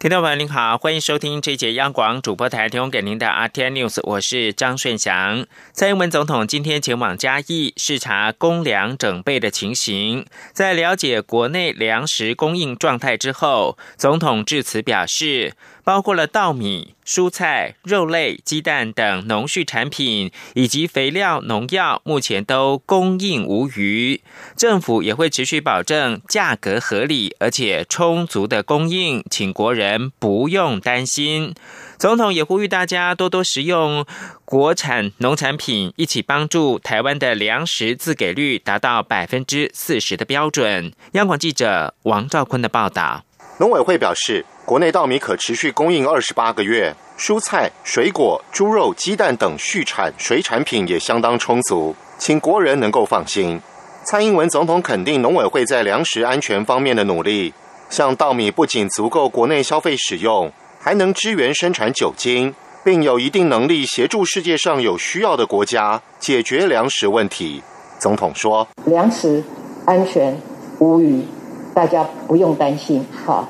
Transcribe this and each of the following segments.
听众朋友您好，欢迎收听这一节央广主播台提供给您的 RT News，我是张顺祥。蔡英文总统今天前往嘉义视察公粮整备的情形，在了解国内粮食供应状态之后，总统致辞表示。包括了稻米、蔬菜、肉类、鸡蛋等农畜产品，以及肥料、农药，目前都供应无余。政府也会持续保证价格合理而且充足的供应，请国人不用担心。总统也呼吁大家多多食用国产农产品，一起帮助台湾的粮食自给率达到百分之四十的标准。央广记者王兆坤的报道。农委会表示。国内稻米可持续供应二十八个月，蔬菜、水果、猪肉、鸡蛋等畜产水产品也相当充足，请国人能够放心。蔡英文总统肯定农委会在粮食安全方面的努力，像稻米不仅足够国内消费使用，还能支援生产酒精，并有一定能力协助世界上有需要的国家解决粮食问题。总统说：“粮食安全无虞，大家不用担心。”哈。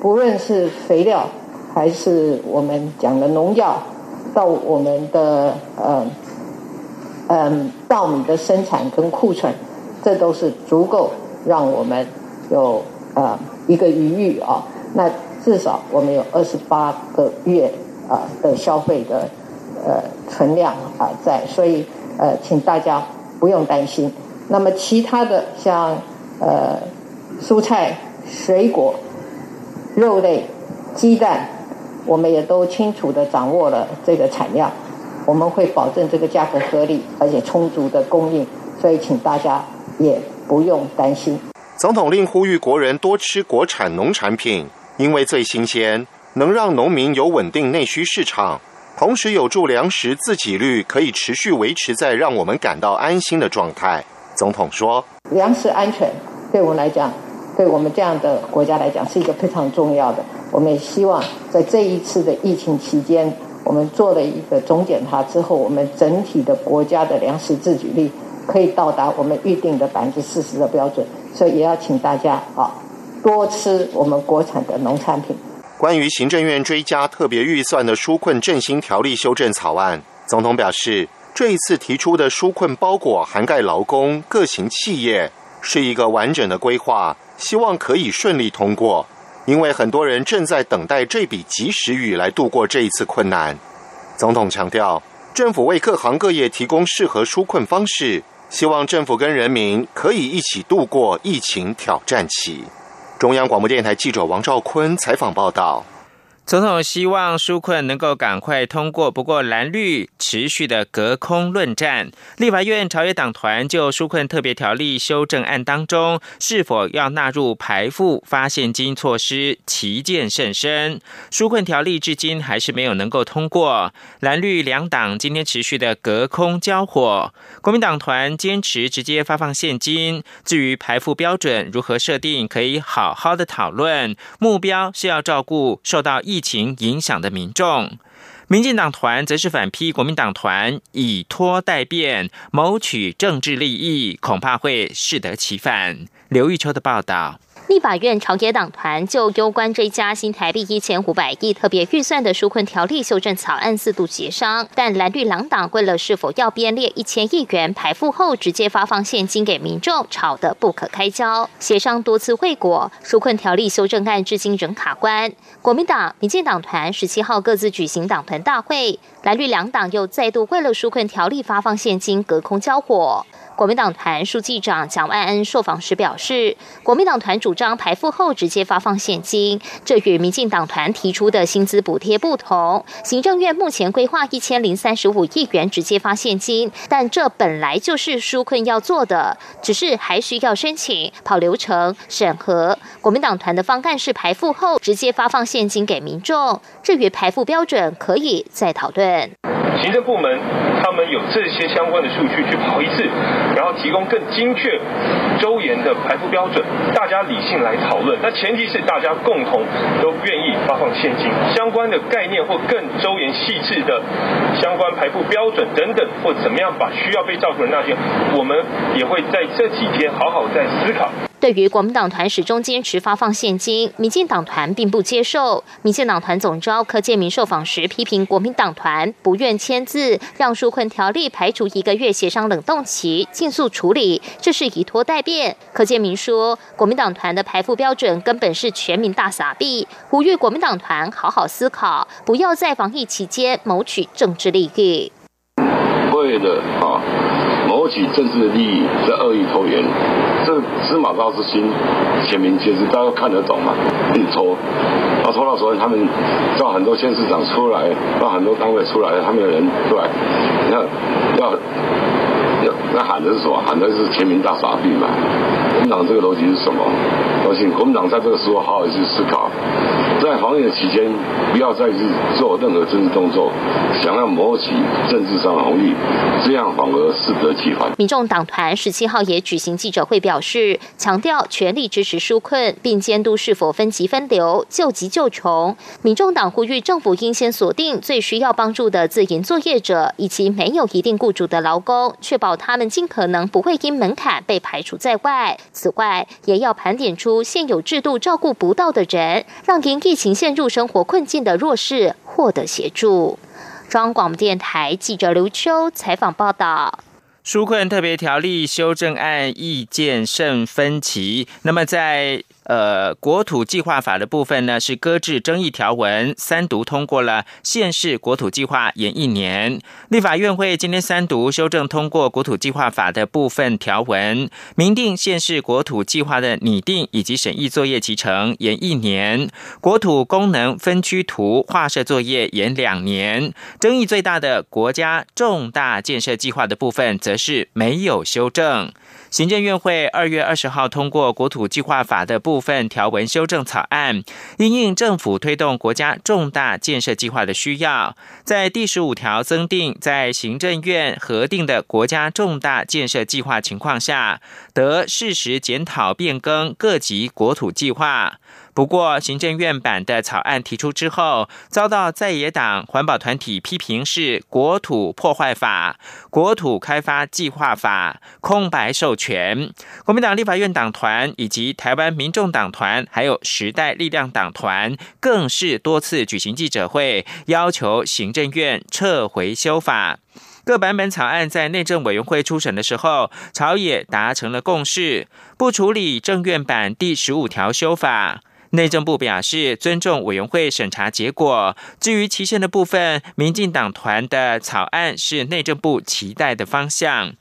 不论是肥料，还是我们讲的农药，到我们的呃嗯稻米的生产跟库存，这都是足够让我们有呃一个余裕啊。那至少我们有二十八个月啊的消费的呃存量啊在，所以呃请大家不用担心。那么其他的像呃蔬菜、水果。肉类、鸡蛋，我们也都清楚的掌握了这个产量，我们会保证这个价格合理而且充足的供应，所以请大家也不用担心。总统令呼吁国人多吃国产农产品，因为最新鲜，能让农民有稳定内需市场，同时有助粮食自给率可以持续维持在让我们感到安心的状态。总统说：“粮食安全对我们来讲。”对我们这样的国家来讲，是一个非常重要的。我们也希望在这一次的疫情期间，我们做了一个总检查之后，我们整体的国家的粮食自给率可以到达我们预定的百分之四十的标准。所以也要请大家啊，多吃我们国产的农产品。关于行政院追加特别预算的纾困振兴条例修正草案，总统表示，这一次提出的纾困包裹涵盖劳工、各型企业，是一个完整的规划。希望可以顺利通过，因为很多人正在等待这笔及时雨来度过这一次困难。总统强调，政府为各行各业提供适合纾困方式，希望政府跟人民可以一起度过疫情挑战期。中央广播电台记者王兆坤采访报道。总统希望纾困能够赶快通过，不过蓝绿持续的隔空论战。立法院朝野党团就纾困特别条例修正案当中，是否要纳入排付发现金措施，旗舰甚深。纾困条例至今还是没有能够通过，蓝绿两党今天持续的隔空交火。国民党团坚持直接发放现金，至于排付标准如何设定，可以好好的讨论。目标是要照顾受到疫疫情影响的民众，民进党团则是反批国民党团以拖代变，谋取政治利益，恐怕会适得其反。刘玉秋的报道。立法院朝野党团就攸关追加新台币一千五百亿特别预算的纾困条例修正草案四度协商，但蓝绿两党为了是否要编列一千亿元排付后直接发放现金给民众，吵得不可开交。协商多次未果，纾困条例修正案至今仍卡关。国民党、民进党团十七号各自举行党团大会，蓝绿两党又再度为了纾困条例发放现金隔空交火。国民党团书记长蒋万安受访时表示，国民党团主张排付后直接发放现金，这与民进党团提出的薪资补贴不同。行政院目前规划一千零三十五亿元直接发现金，但这本来就是纾困要做的，只是还需要申请、跑流程、审核。国民党团的方案是排付后直接发放现金给民众，至于排付标准可以再讨论。行政部门他们有这些相关的数据去跑一次，然后提供更精确、周延的排布标准，大家理性来讨论。那前提是大家共同都愿意发放现金相关的概念或更周延细致的相关排布标准等等，或怎么样把需要被照顾的那些，我们也会在这几天好好再思考。对于国民党团始终坚持发放现金，民进党团并不接受。民进党团总召柯建明受访时批评国民党团不愿签字，让纾困条例排除一个月协商冷冻期，尽速处理，这是以拖待变。柯建明说，国民党团的排付标准根本是全民大撒币，呼吁国民党团好好思考，不要在防疫期间谋取政治利益。会的啊。取政治的利益，在恶意拖延，这司马昭之心，显明皆知，大家都看得懂嘛。你抽，然后抽到时候，他们叫很多县市长出来，让很多单位出来，他们的人出来，你看要那喊的是什么？喊的是全民大傻逼嘛。国民党这个逻辑是什么？我信国民党在这个时候好好去思考。在防疫期间，不要再去做任何政治动作，想要谋取政治上的红利，这样反而适得其反。民众党团十七号也举行记者会，表示强调全力支持纾困，并监督是否分级分流、救急救穷。民众党呼吁政府应先锁定最需要帮助的自营作业者以及没有一定雇主的劳工，确保他们尽可能不会因门槛被排除在外。此外，也要盘点出现有制度照顾不到的人，让因疫情陷入生活困境的弱势获得协助。中央广播电台记者刘秋采访报道。纾困特别条例修正案意见甚分歧。那么在呃，国土计划法的部分呢是搁置争议条文，三读通过了县市国土计划延一年。立法院会今天三读修正通过国土计划法的部分条文，明定县市国土计划的拟定以及审议作业期程延一年，国土功能分区图划设作业延两年。争议最大的国家重大建设计划的部分，则是没有修正。行政院会二月二十号通过国土计划法的部分条文修正草案，因应政府推动国家重大建设计划的需要，在第十五条增订，在行政院核定的国家重大建设计划情况下，得适时检讨变更各级国土计划。不过，行政院版的草案提出之后，遭到在野党环保团体批评是国土破坏法、国土开发计划法空白授权。国民党立法院党团以及台湾民众党团，还有时代力量党团，更是多次举行记者会，要求行政院撤回修法。各版本草案在内政委员会初审的时候，朝野达成了共识，不处理政院版第十五条修法。内政部表示尊重委员会审查结果。至于期限的部分，民进党团的草案是内政部期待的方向。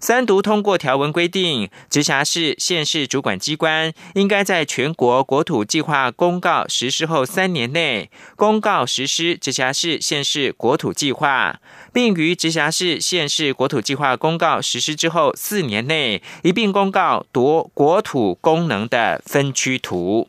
三读通过条文规定，直辖市、县市主管机关应该在全国国土计划公告实施后三年内，公告实施直辖市、县市国土计划，并于直辖市、县市国土计划公告实施之后四年内，一并公告夺国土功能的分区图。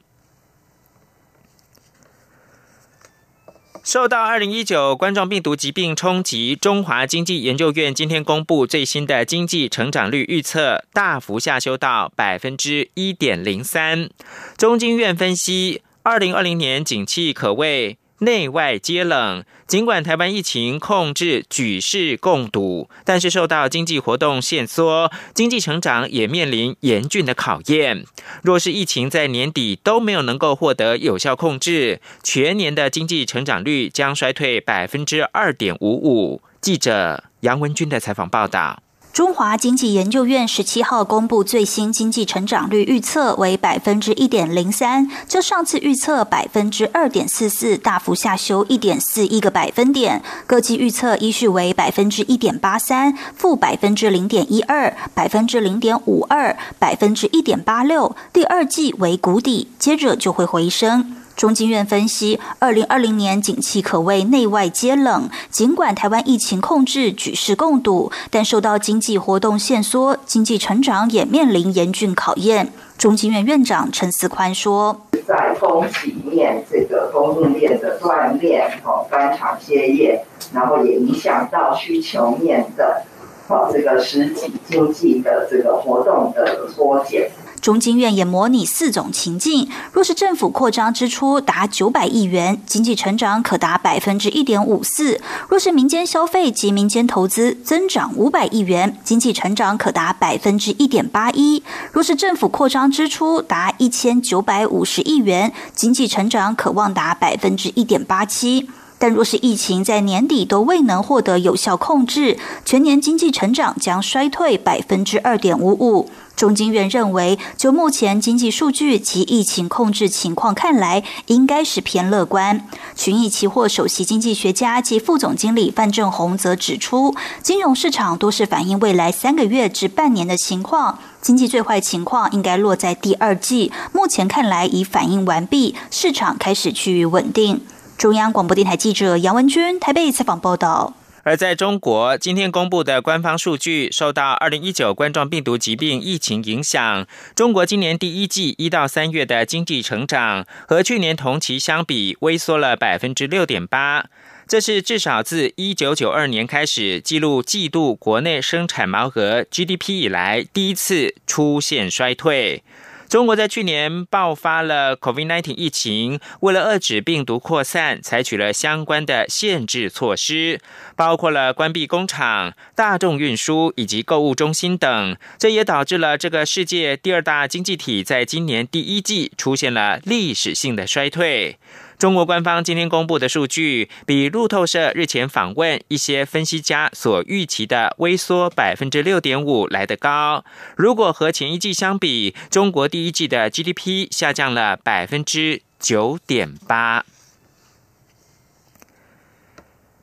受到二零一九冠状病毒疾病冲击，中华经济研究院今天公布最新的经济成长率预测，大幅下修到百分之一点零三。中经院分析，二零二零年景气可谓。内外皆冷，尽管台湾疫情控制举世共睹，但是受到经济活动限缩，经济成长也面临严峻的考验。若是疫情在年底都没有能够获得有效控制，全年的经济成长率将衰退百分之二点五五。记者杨文军的采访报道。中华经济研究院十七号公布最新经济成长率预测为百分之一点零三，较上次预测百分之二点四四大幅下修一点四一个百分点。各季预测依序为百分之一点八三、负百分之零点一二、百分之零点五二、百分之一点八六。第二季为谷底，接着就会回升。中经院分析，二零二零年景气可谓内外皆冷。尽管台湾疫情控制举世共睹，但受到经济活动限缩，经济成长也面临严峻考验。中经院院长陈思宽说：“在供给面，这个供应链的断裂，哦，翻厂歇业，然后也影响到需求面的，哦，这个实体经济的这个活动的缩减。”中经院也模拟四种情境：若是政府扩张支出达九百亿元，经济成长可达百分之一点五四；若是民间消费及民间投资增长五百亿元，经济成长可达百分之一点八一；若是政府扩张支出达一千九百五十亿元，经济成长可望达百分之一点八七。但若是疫情在年底都未能获得有效控制，全年经济成长将衰退百分之二点五五。中经院认为，就目前经济数据及疫情控制情况看来，应该是偏乐观。群益期货首席经济学家及副总经理范正宏则指出，金融市场多是反映未来三个月至半年的情况，经济最坏情况应该落在第二季。目前看来已反映完毕，市场开始趋于稳定。中央广播电台记者杨文君台北采访报道。而在中国，今天公布的官方数据，受到二零一九冠状病毒疾病疫情影响，中国今年第一季一到三月的经济成长和去年同期相比，微缩了百分之六点八。这是至少自一九九二年开始记录季度国内生产毛额 GDP 以来，第一次出现衰退。中国在去年爆发了 COVID-19 疫情，为了遏制病毒扩散，采取了相关的限制措施，包括了关闭工厂、大众运输以及购物中心等。这也导致了这个世界第二大经济体在今年第一季出现了历史性的衰退。中国官方今天公布的数据，比路透社日前访问一些分析家所预期的微缩百分之六点五来得高。如果和前一季相比，中国第一季的 GDP 下降了百分之九点八。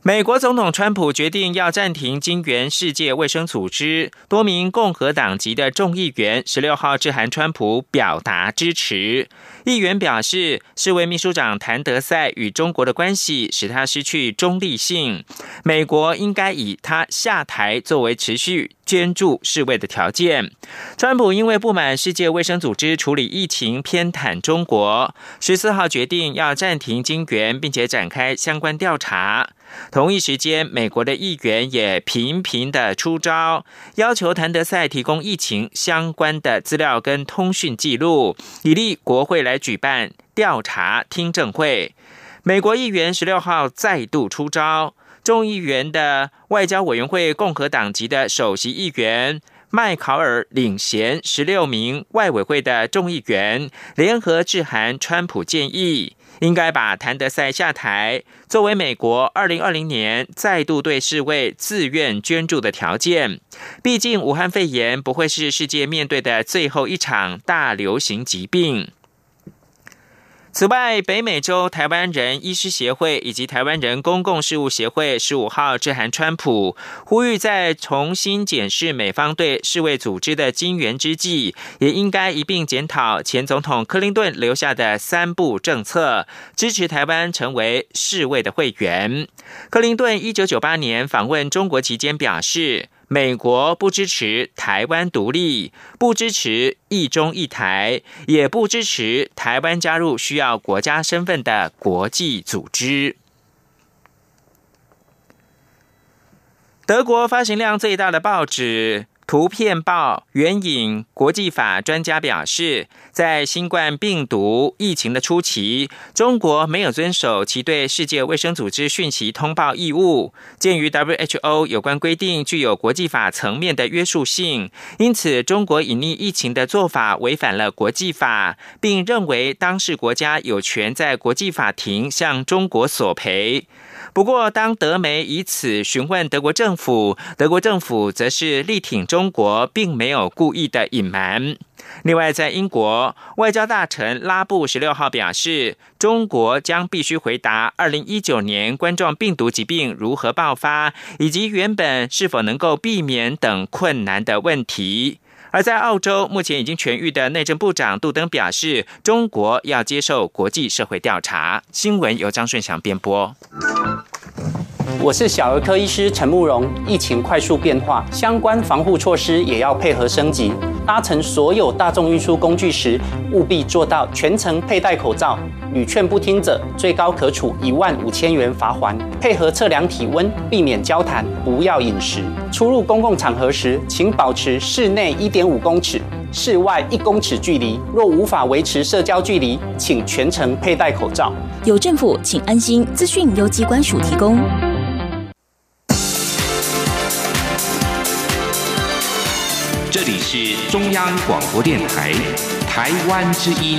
美国总统川普决定要暂停金援世界卫生组织，多名共和党籍的众议员十六号致函川普表达支持。议员表示，世卫秘书长谭德赛与中国的关系使他失去中立性，美国应该以他下台作为持续。捐助世卫的条件。川普因为不满世界卫生组织处理疫情偏袒中国，十四号决定要暂停金援，并且展开相关调查。同一时间，美国的议员也频频的出招，要求谭德赛提供疫情相关的资料跟通讯记录，以利国会来举办调查听证会。美国议员十六号再度出招。众议员的外交委员会共和党籍的首席议员麦考尔领衔十六名外委会的众议员联合致函川普，建议应该把谭德赛下台作为美国二零二零年再度对世卫自愿捐助的条件。毕竟，武汉肺炎不会是世界面对的最后一场大流行疾病。此外，北美洲台湾人医师协会以及台湾人公共事务协会十五号致函川普，呼吁在重新检视美方对世卫组织的金援之际，也应该一并检讨前总统克林顿留下的三步政策，支持台湾成为世卫的会员。克林顿一九九八年访问中国期间表示。美国不支持台湾独立，不支持一中一台，也不支持台湾加入需要国家身份的国际组织。德国发行量最大的报纸。图片报援引国际法专家表示，在新冠病毒疫情的初期，中国没有遵守其对世界卫生组织讯息通报义务。鉴于 WHO 有关规定具有国际法层面的约束性，因此中国隐匿疫情的做法违反了国际法，并认为当事国家有权在国际法庭向中国索赔。不过，当德媒以此询问德国政府，德国政府则是力挺中国，并没有故意的隐瞒。另外，在英国，外交大臣拉布十六号表示，中国将必须回答二零一九年冠状病毒疾病如何爆发，以及原本是否能够避免等困难的问题。而在澳洲，目前已经痊愈的内政部长杜登表示，中国要接受国际社会调查。新闻由张顺祥编播。我是小儿科医师陈慕容。疫情快速变化，相关防护措施也要配合升级。搭乘所有大众运输工具时，务必做到全程佩戴口罩。屡劝不听者，最高可处一万五千元罚锾。配合测量体温，避免交谈，不要饮食。出入公共场合时，请保持室内一点五公尺。室外一公尺距离。若无法维持社交距离，请全程佩戴口罩。有政府，请安心。资讯由机关署提供。这里是中央广播电台台湾之音，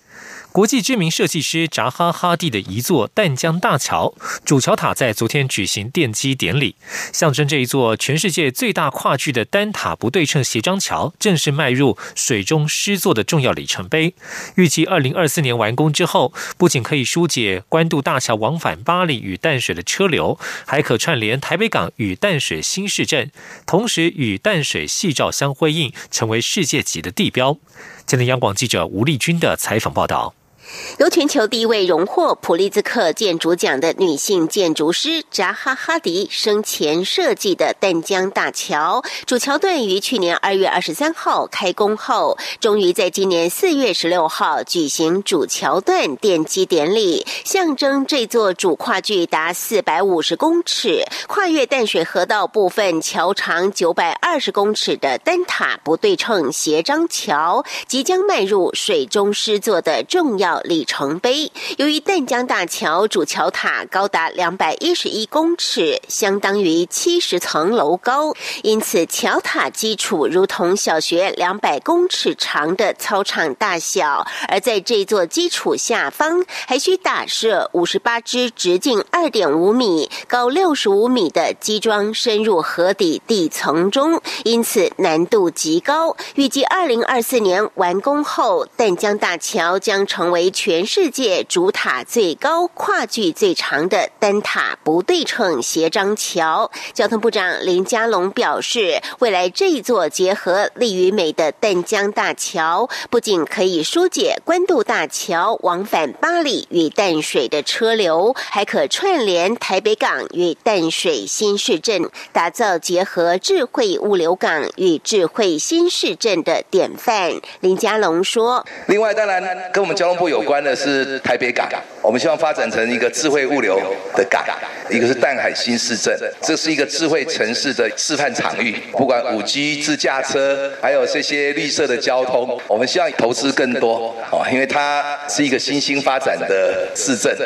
国际知名设计师扎哈·哈蒂的一座淡江大桥主桥塔在昨天举行奠基典礼，象征这一座全世界最大跨距的单塔不对称斜张桥正式迈入水中诗作的重要里程碑。预计二零二四年完工之后，不仅可以疏解关渡大桥往返巴黎与淡水的车流，还可串联台北港与淡水新市镇，同时与淡水夕照相辉映，成为世界级的地标。今天央广记者吴丽君的采访报道。由全球第一位荣获普利兹克建筑奖的女性建筑师扎哈·哈迪生前设计的淡江大桥主桥段，于去年二月二十三号开工后，终于在今年四月十六号举行主桥段奠基典礼，象征这座主跨距达四百五十公尺、跨越淡水河道部分桥长九百二十公尺的单塔不对称斜张桥，即将迈入水中诗作的重要。里程碑。由于淡江大桥主桥塔高达两百一十一公尺，相当于七十层楼高，因此桥塔基础如同小学两百公尺长的操场大小。而在这座基础下方，还需打设五十八支直径二点五米、高六十五米的基桩，深入河底地层中，因此难度极高。预计二零二四年完工后，淡江大桥将成为。全世界主塔最高、跨距最长的单塔不对称斜张桥，交通部长林佳龙表示，未来这一座结合利与美的淡江大桥，不仅可以疏解关渡大桥往返巴黎与淡水的车流，还可串联台北港与淡水新市镇，打造结合智慧物流港与智慧新市镇的典范。林佳龙说：“另外，当然跟我们交通部有。”有关的是台北港，我们希望发展成一个智慧物流的港，一个是淡海新市镇，这是一个智慧城市的示范场域。不管五 G、自驾车，还有这些绿色的交通，我们希望投资更多哦，因为它是一个新兴发展的市镇。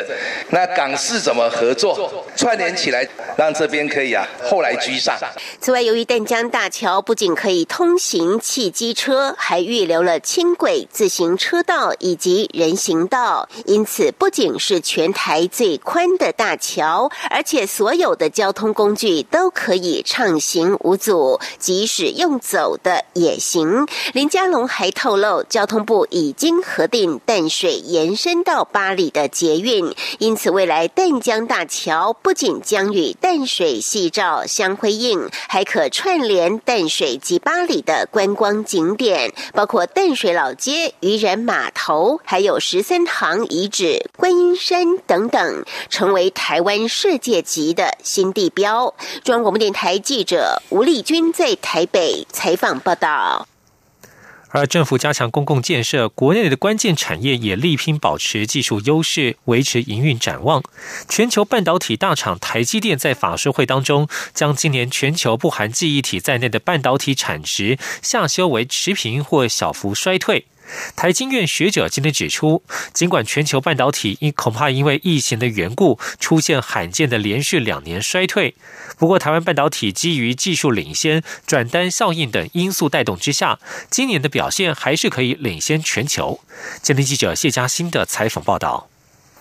那港市怎么合作串联起来，让这边可以啊后来居上？此外，由于淡江大桥不仅可以通行汽机车，还预留了轻轨、自行车道以及人。行道，因此不仅是全台最宽的大桥，而且所有的交通工具都可以畅行无阻，即使用走的也行。林佳龙还透露，交通部已经核定淡水延伸到巴黎的捷运，因此未来淡江大桥不仅将与淡水夕照相辉映，还可串联淡水及巴黎的观光景点，包括淡水老街、渔人码头，还有十三行遗址、观音山等等，成为台湾世界级的新地标。中央广播电台记者吴丽君在台北采访报道。而政府加强公共建设，国内的关键产业也力拼保持技术优势，维持营运展望。全球半导体大厂台积电在法说会当中，将今年全球不含记忆体在内的半导体产值下修为持平或小幅衰退。台经院学者今天指出，尽管全球半导体因恐怕因为疫情的缘故出现罕见的连续两年衰退，不过台湾半导体基于技术领先、转单效应等因素带动之下，今年的表现还是可以领先全球。今天记者谢嘉欣的采访报道。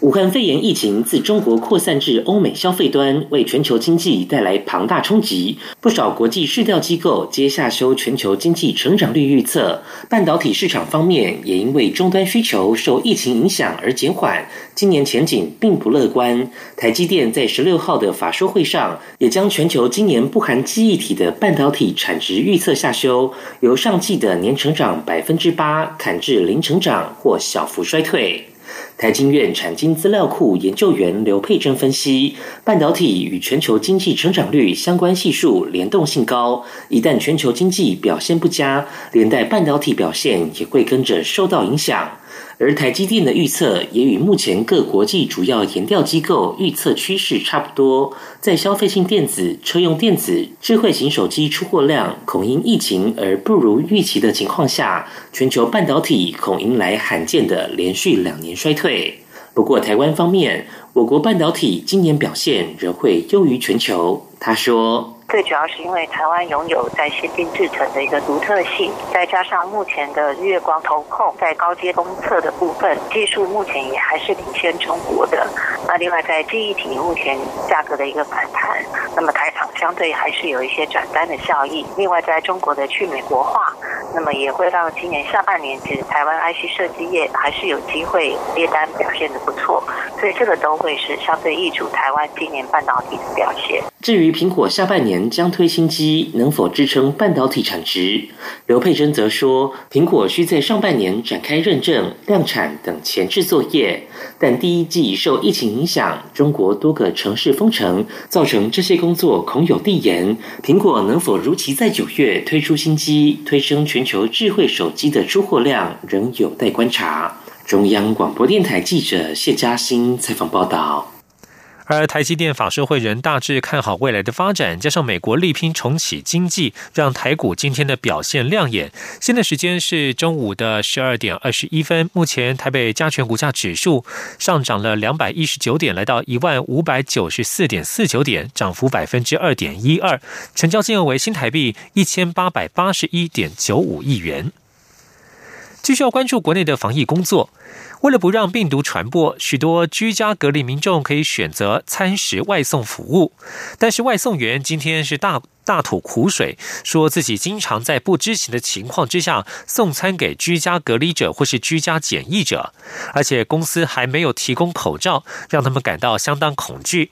武汉肺炎疫情自中国扩散至欧美消费端，为全球经济带来庞大冲击。不少国际市调机构皆下修全球经济成长率预测。半导体市场方面，也因为终端需求受疫情影响而减缓，今年前景并不乐观。台积电在十六号的法说会上，也将全球今年不含记忆体的半导体产值预测下修，由上季的年成长百分之八砍至零成长或小幅衰退。台经院产经资料库研究员刘佩珍分析，半导体与全球经济成长率相关系数联动性高，一旦全球经济表现不佳，连带半导体表现也会跟着受到影响。而台积电的预测也与目前各国际主要研调机构预测趋势差不多，在消费性电子、车用电子、智慧型手机出货量恐因疫情而不如预期的情况下，全球半导体恐迎来罕见的连续两年衰退。不过，台湾方面，我国半导体今年表现仍会优于全球。他说。最主要是因为台湾拥有在先进制程的一个独特性，再加上目前的月光投控在高阶公测的部分技术，目前也还是领先中国的。那另外在记忆体目前价格的一个反弹，那么台厂相对还是有一些转单的效益。另外在中国的去美国化，那么也会让今年下半年其实台湾 IC 设计业还是有机会接单表现的不错，所以这个都会是相对易主台湾今年半导体的表现。至于苹果下半年将推新机，能否支撑半导体产值？刘佩珍则说，苹果需在上半年展开认证、量产等前置作业，但第一季受疫情影响，中国多个城市封城，造成这些工作恐有递延。苹果能否如期在九月推出新机，推升全球智慧手机的出货量，仍有待观察。中央广播电台记者谢嘉欣采访报道。而台积电法社会人大致看好未来的发展，加上美国力拼重启经济，让台股今天的表现亮眼。现在时间是中午的十二点二十一分，目前台北加权股价指数上涨了两百一十九点，来到一万五百九十四点四九点，涨幅百分之二点一二，成交金额为新台币一千八百八十一点九五亿元。继续要关注国内的防疫工作。为了不让病毒传播，许多居家隔离民众可以选择餐食外送服务，但是外送员今天是大。大吐苦水，说自己经常在不知情的情况之下送餐给居家隔离者或是居家检疫者，而且公司还没有提供口罩，让他们感到相当恐惧。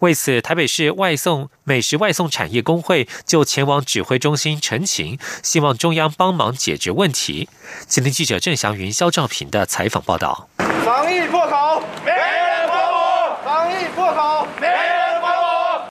为此，台北市外送美食外送产业工会就前往指挥中心陈情，希望中央帮忙解决问题。今天记者郑祥云、肖兆平的采访报道。防疫破口，没人管我；防疫破口，没人。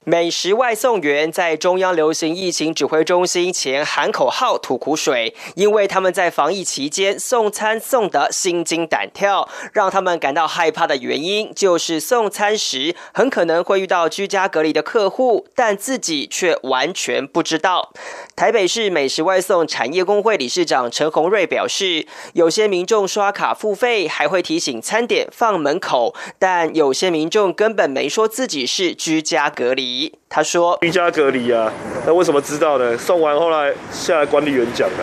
美食外送员在中央流行疫情指挥中心前喊口号、吐苦水，因为他们在防疫期间送餐送得心惊胆跳。让他们感到害怕的原因，就是送餐时很可能会遇到居家隔离的客户，但自己却完全不知道。台北市美食外送产业工会理事长陈宏瑞表示，有些民众刷卡付费，还会提醒餐点放门口，但有些民众根本没说自己是居家隔离。他说：“居家隔离啊，那为什么知道呢？送完后来下来管理员讲的。”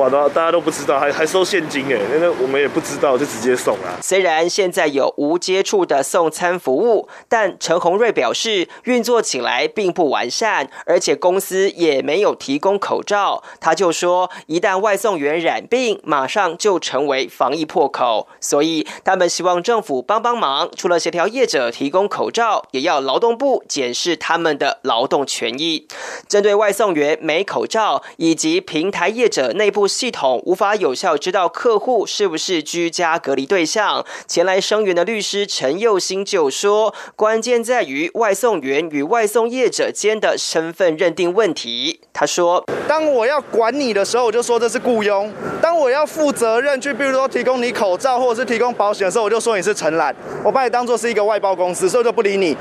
哇，大家都不知道，还还收现金哎，那我们也不知道，就直接送了。虽然现在有无接触的送餐服务，但陈宏瑞表示运作起来并不完善，而且公司也没有提供口罩。他就说，一旦外送员染病，马上就成为防疫破口，所以他们希望政府帮帮忙，除了协调业者提供口罩，也要劳动部检视他们的劳动权益。针对外送员没口罩以及平台业者内部。系统无法有效知道客户是不是居家隔离对象。前来声援的律师陈佑兴就说：“关键在于外送员与外送业者间的身份认定问题。”他说：“当我要管你的时候，我就说这是雇佣；当我要负责任去，比如说提供你口罩或者是提供保险的时候，我就说你是承揽。我把你当做是一个外包公司，所以就不理你。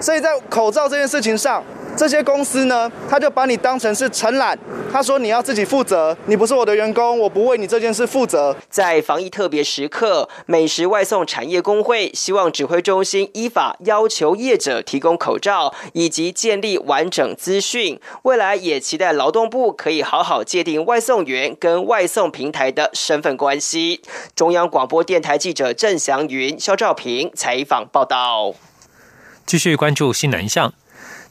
所以在口罩这件事情上。”这些公司呢，他就把你当成是承揽，他说你要自己负责，你不是我的员工，我不为你这件事负责。在防疫特别时刻，美食外送产业工会希望指挥中心依法要求业者提供口罩，以及建立完整资讯。未来也期待劳动部可以好好界定外送员跟外送平台的身份关系。中央广播电台记者郑祥云、肖兆平采访报道。继续关注新南向。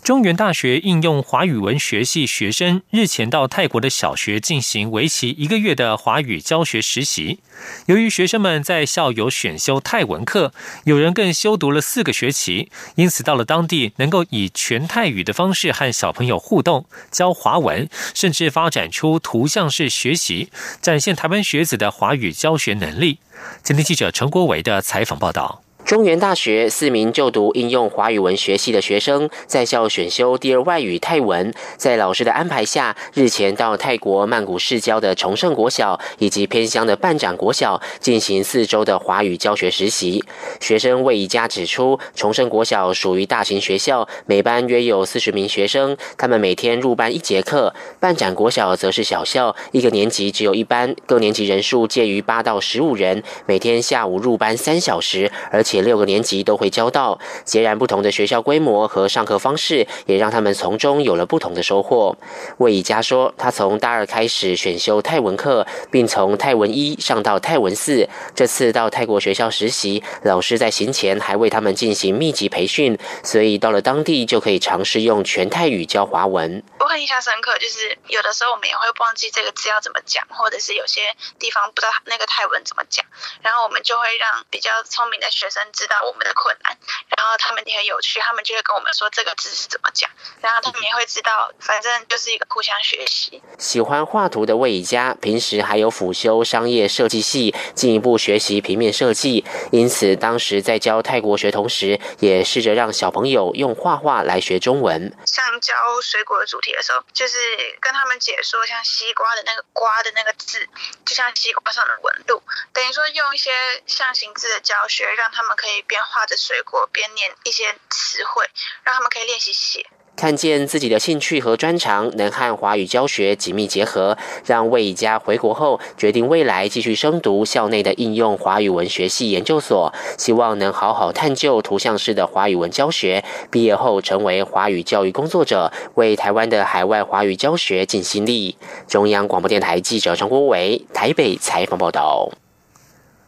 中原大学应用华语文学系学生日前到泰国的小学进行为期一个月的华语教学实习。由于学生们在校有选修泰文课，有人更修读了四个学期，因此到了当地能够以全泰语的方式和小朋友互动，教华文，甚至发展出图像式学习，展现台湾学子的华语教学能力。今天记者陈国维的采访报道。中原大学四名就读应用华语文学系的学生在校选修第二外语泰文，在老师的安排下，日前到泰国曼谷市郊的崇圣国小以及偏乡的半展国小进行四周的华语教学实习。学生魏宜佳指出，崇圣国小属于大型学校，每班约有四十名学生，他们每天入班一节课；半展国小则是小校，一个年级只有一班，各年级人数介于八到十五人，每天下午入班三小时，而且。且六个年级都会教到，截然不同的学校规模和上课方式，也让他们从中有了不同的收获。魏以佳说，他从大二开始选修泰文课，并从泰文一上到泰文四。这次到泰国学校实习，老师在行前还为他们进行密集培训，所以到了当地就可以尝试用全泰语教华文。我很印象深刻，就是有的时候我们也会忘记这个字要怎么讲，或者是有些地方不知道那个泰文怎么讲，然后我们就会让比较聪明的学生。知道我们的困难，然后他们也很有趣，他们就会跟我们说这个字是怎么讲，然后他们也会知道，反正就是一个互相学习。喜欢画图的魏佳，平时还有辅修商业设计系，进一步学习平面设计。因此，当时在教泰国学同时，也试着让小朋友用画画来学中文。像教水果的主题的时候，就是跟他们解说，像西瓜的那个“瓜”的那个字，就像西瓜上的纹路，等于说用一些象形字的教学，让他们。可以边画着水果边念一些词汇，让他们可以练习写。看见自己的兴趣和专长能和华语教学紧密结合，让魏家回国后决定未来继续升读校内的应用华语文学系研究所，希望能好好探究图像式的华语文教学。毕业后成为华语教育工作者，为台湾的海外华语教学尽心力。中央广播电台记者张国伟台北采访报道。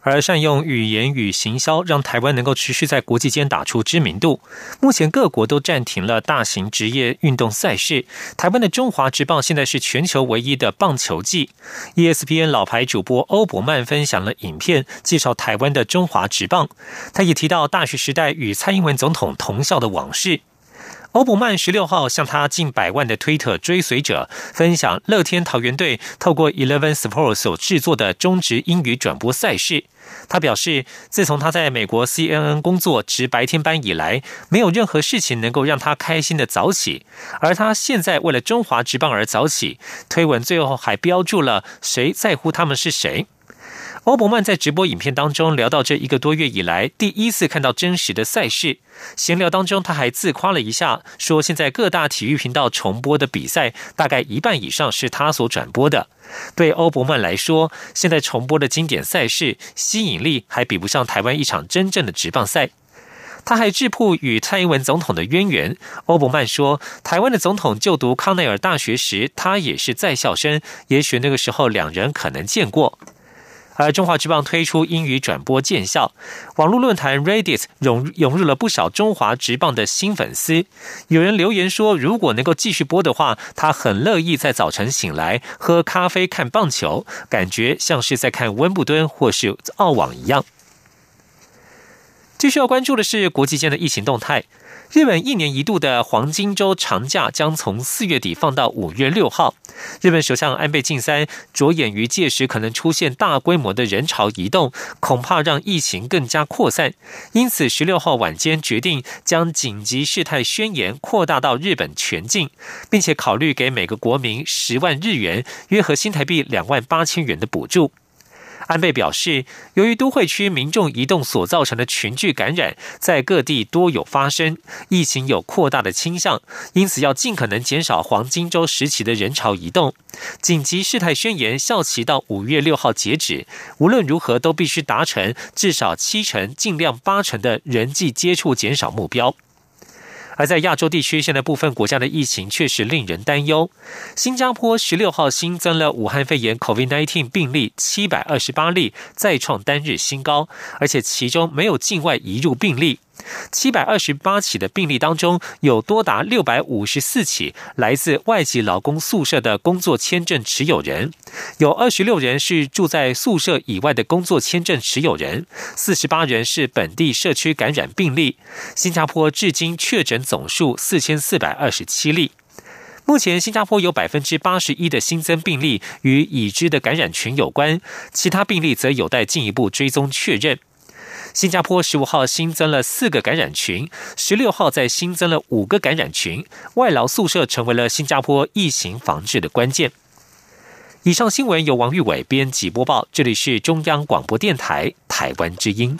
而善用语言与行销，让台湾能够持续在国际间打出知名度。目前各国都暂停了大型职业运动赛事，台湾的中华职棒现在是全球唯一的棒球季。ESPN 老牌主播欧伯曼分享了影片，介绍台湾的中华职棒。他也提到大学时代与蔡英文总统同校的往事。欧普曼十六号向他近百万的推特追随者分享乐天桃园队透过 Eleven Sports 所制作的中职英语转播赛事。他表示，自从他在美国 CNN 工作值白天班以来，没有任何事情能够让他开心的早起。而他现在为了中华职棒而早起，推文最后还标注了“谁在乎他们是谁”。欧伯曼在直播影片当中聊到这一个多月以来第一次看到真实的赛事。闲聊当中，他还自夸了一下，说现在各大体育频道重播的比赛，大概一半以上是他所转播的。对欧伯曼来说，现在重播的经典赛事吸引力还比不上台湾一场真正的职棒赛。他还质朴与蔡英文总统的渊源。欧伯曼说，台湾的总统就读康奈尔大学时，他也是在校生，也许那个时候两人可能见过。而中华职棒推出英语转播见效，网络论坛 Reddit 涌涌入了不少中华职棒的新粉丝。有人留言说，如果能够继续播的话，他很乐意在早晨醒来喝咖啡看棒球，感觉像是在看温布敦或是澳网一样。继续要关注的是国际间的疫情动态。日本一年一度的黄金周长假将从四月底放到五月六号。日本首相安倍晋三着眼于届时可能出现大规模的人潮移动，恐怕让疫情更加扩散，因此十六号晚间决定将紧急事态宣言扩大到日本全境，并且考虑给每个国民十万日元（约合新台币两万八千元）的补助。安倍表示，由于都会区民众移动所造成的群聚感染，在各地多有发生，疫情有扩大的倾向，因此要尽可能减少黄金周时期的人潮移动。紧急事态宣言效期到五月六号截止，无论如何都必须达成至少七成，尽量八成的人际接触减少目标。而在亚洲地区，现在部分国家的疫情确实令人担忧。新加坡十六号新增了武汉肺炎 （COVID-19） 病例七百二十八例，再创单日新高，而且其中没有境外移入病例。七百二十八起的病例当中，有多达六百五十四起来自外籍劳工宿舍的工作签证持有人，有二十六人是住在宿舍以外的工作签证持有人，四十八人是本地社区感染病例。新加坡至今确诊总数四千四百二十七例。目前，新加坡有百分之八十一的新增病例与已知的感染群有关，其他病例则有待进一步追踪确认。新加坡十五号新增了四个感染群，十六号再新增了五个感染群，外劳宿舍成为了新加坡疫情防治的关键。以上新闻由王玉伟编辑播报，这里是中央广播电台台湾之音。